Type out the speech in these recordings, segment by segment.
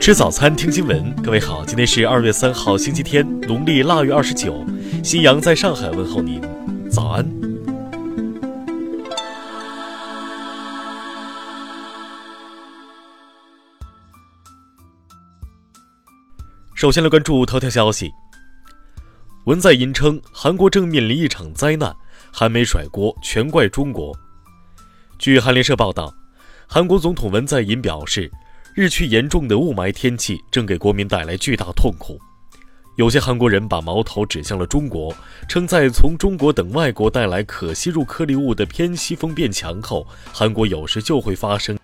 吃早餐，听新闻。各位好，今天是二月三号，星期天，农历腊月二十九。新阳在上海问候您，早安。首先来关注头条消息。文在寅称，韩国正面临一场灾难，韩媒甩锅，全怪中国。据韩联社报道，韩国总统文在寅表示。日趋严重的雾霾天气正给国民带来巨大痛苦，有些韩国人把矛头指向了中国，称在从中国等外国带来可吸入颗粒物的偏西风变强后，韩国有时就会发生。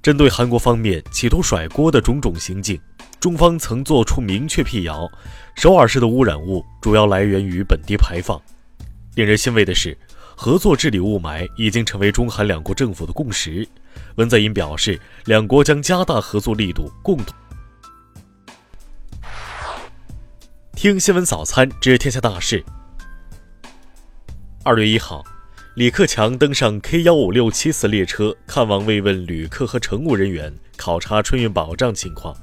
针对韩国方面企图甩锅的种种行径，中方曾作出明确辟谣：首尔市的污染物主要来源于本地排放。令人欣慰的是。合作治理雾霾已经成为中韩两国政府的共识。文在寅表示，两国将加大合作力度，共同。听新闻早餐知天下大事。二月一号，李克强登上 K 幺五六七次列车，看望慰问旅客和乘务人员，考察春运保障情况。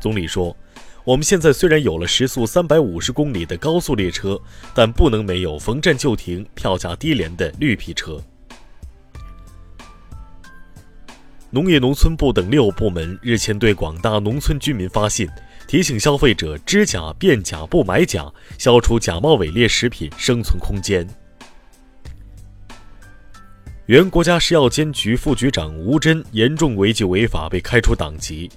总理说。我们现在虽然有了时速三百五十公里的高速列车，但不能没有逢站就停、票价低廉的绿皮车。农业农村部等六部门日前对广大农村居民发信，提醒消费者知假辨假不买假，消除假冒伪劣食品生存空间。原国家食药监局副局长吴珍严重违纪违法被开除党籍，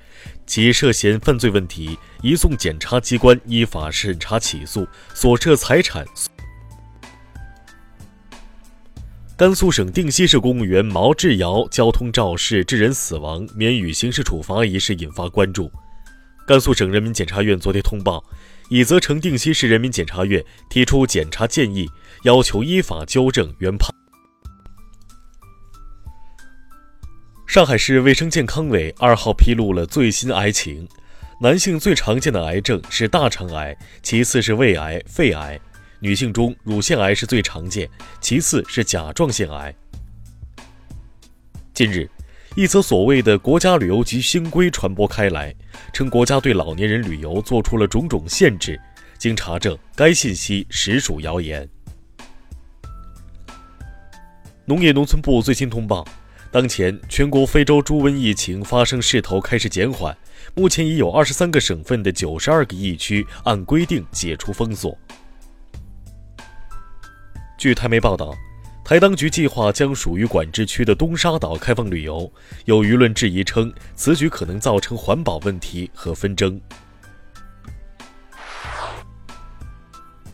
其涉嫌犯罪问题移送检察机关依法审查起诉，所涉财产。甘肃省定西市公务员毛志尧交通肇事致人死亡免予刑事处罚一事引发关注。甘肃省人民检察院昨天通报，已责成定西市人民检察院提出检察建议，要求依法纠正原判。上海市卫生健康委二号披露了最新癌情：男性最常见的癌症是大肠癌，其次是胃癌、肺癌；女性中乳腺癌是最常见，其次是甲状腺癌。近日，一则所谓的国家旅游局新规传播开来，称国家对老年人旅游做出了种种限制。经查证，该信息实属谣言。农业农村部最新通报。当前，全国非洲猪瘟疫情发生势头开始减缓，目前已有二十三个省份的九十二个疫区按规定解除封锁。据台媒报道，台当局计划将属于管制区的东沙岛开放旅游，有舆论质疑称此举可能造成环保问题和纷争。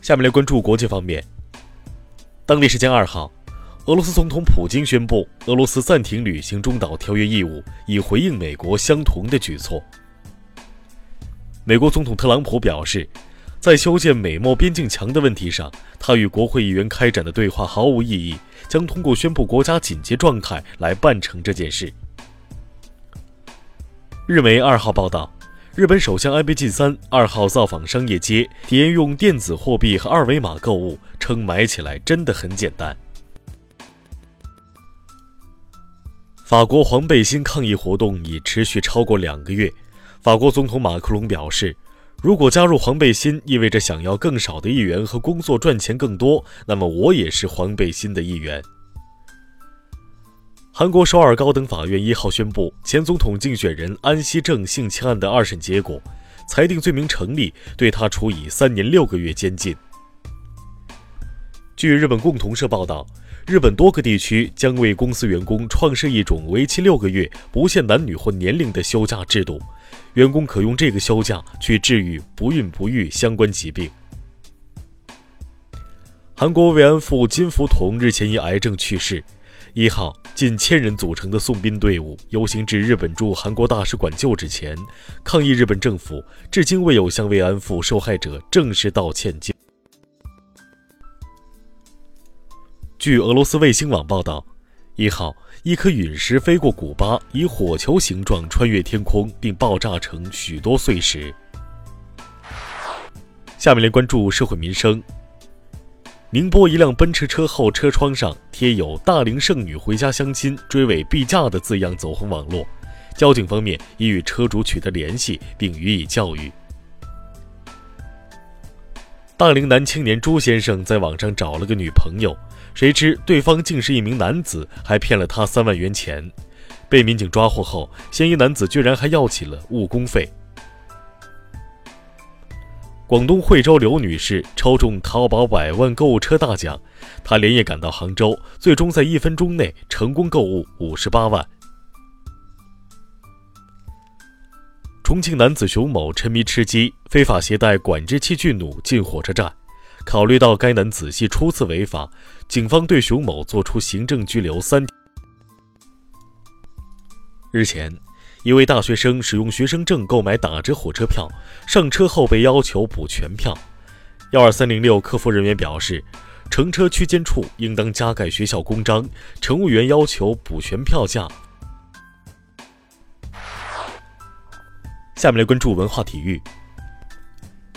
下面来关注国际方面，当地时间二号。俄罗斯总统普京宣布，俄罗斯暂停履行中导条约义务，以回应美国相同的举措。美国总统特朗普表示，在修建美墨边境墙的问题上，他与国会议员开展的对话毫无意义，将通过宣布国家紧急状态来办成这件事。日媒二号报道，日本首相安倍晋三二号造访商业街，体验用电子货币和二维码购物，称买起来真的很简单。法国黄背心抗议活动已持续超过两个月。法国总统马克龙表示，如果加入黄背心意味着想要更少的议员和工作赚钱更多，那么我也是黄背心的一员。韩国首尔高等法院一号宣布前总统竞选人安熙正性侵案的二审结果，裁定罪名成立，对他处以三年六个月监禁。据日本共同社报道。日本多个地区将为公司员工创设一种为期六个月、不限男女或年龄的休假制度，员工可用这个休假去治愈不孕不育相关疾病。韩国慰安妇金福同日前因癌症去世。一号，近千人组成的送殡队伍游行至日本驻韩国大使馆旧址前，抗议日本政府至今未有向慰安妇受害者正式道歉。据俄罗斯卫星网报道，一号一颗陨石飞过古巴，以火球形状穿越天空，并爆炸成许多碎石。下面来关注社会民生。宁波一辆奔驰车后车窗上贴有“大龄剩女回家相亲，追尾必嫁”的字样走红网络，交警方面已与车主取得联系，并予以教育。大龄男青年朱先生在网上找了个女朋友，谁知对方竟是一名男子，还骗了他三万元钱。被民警抓获后，嫌疑男子居然还要起了误工费。广东惠州刘女士抽中淘宝百万购物车大奖，她连夜赶到杭州，最终在一分钟内成功购物五十八万。重庆男子熊某沉迷吃鸡，非法携带管制器具弩进火车站。考虑到该男子系初次违法，警方对熊某作出行政拘留三。日前。一位大学生使用学生证购买打折火车票，上车后被要求补全票。幺二三零六客服人员表示，乘车区间处应当加盖学校公章，乘务员要求补全票价。下面来关注文化体育。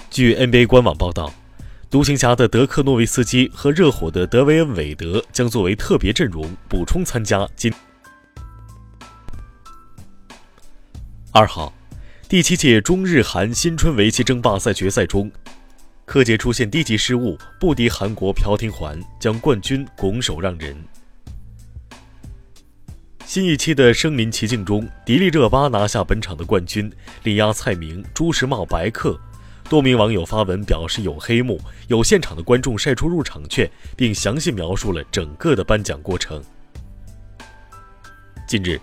据 NBA 官网报道，独行侠的德克诺维斯基和热火的德维恩韦德将作为特别阵容补充参加今。二号，第七届中日韩新春围棋争霸赛决赛中，柯洁出现低级失误，不敌韩国朴廷桓，将冠军拱手让人。新一期的身临其境中，迪丽热巴拿下本场的冠军，力压蔡明、朱时茂、白客。多名网友发文表示有黑幕，有现场的观众晒出入场券，并详细描述了整个的颁奖过程。近日。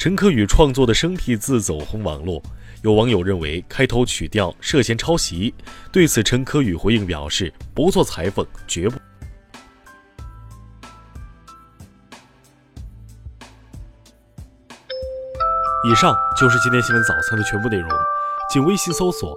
陈可宇创作的生僻字走红网络，有网友认为开头曲调涉嫌抄袭。对此，陈可宇回应表示：“不做裁缝，绝不。”以上就是今天新闻早餐的全部内容，请微信搜索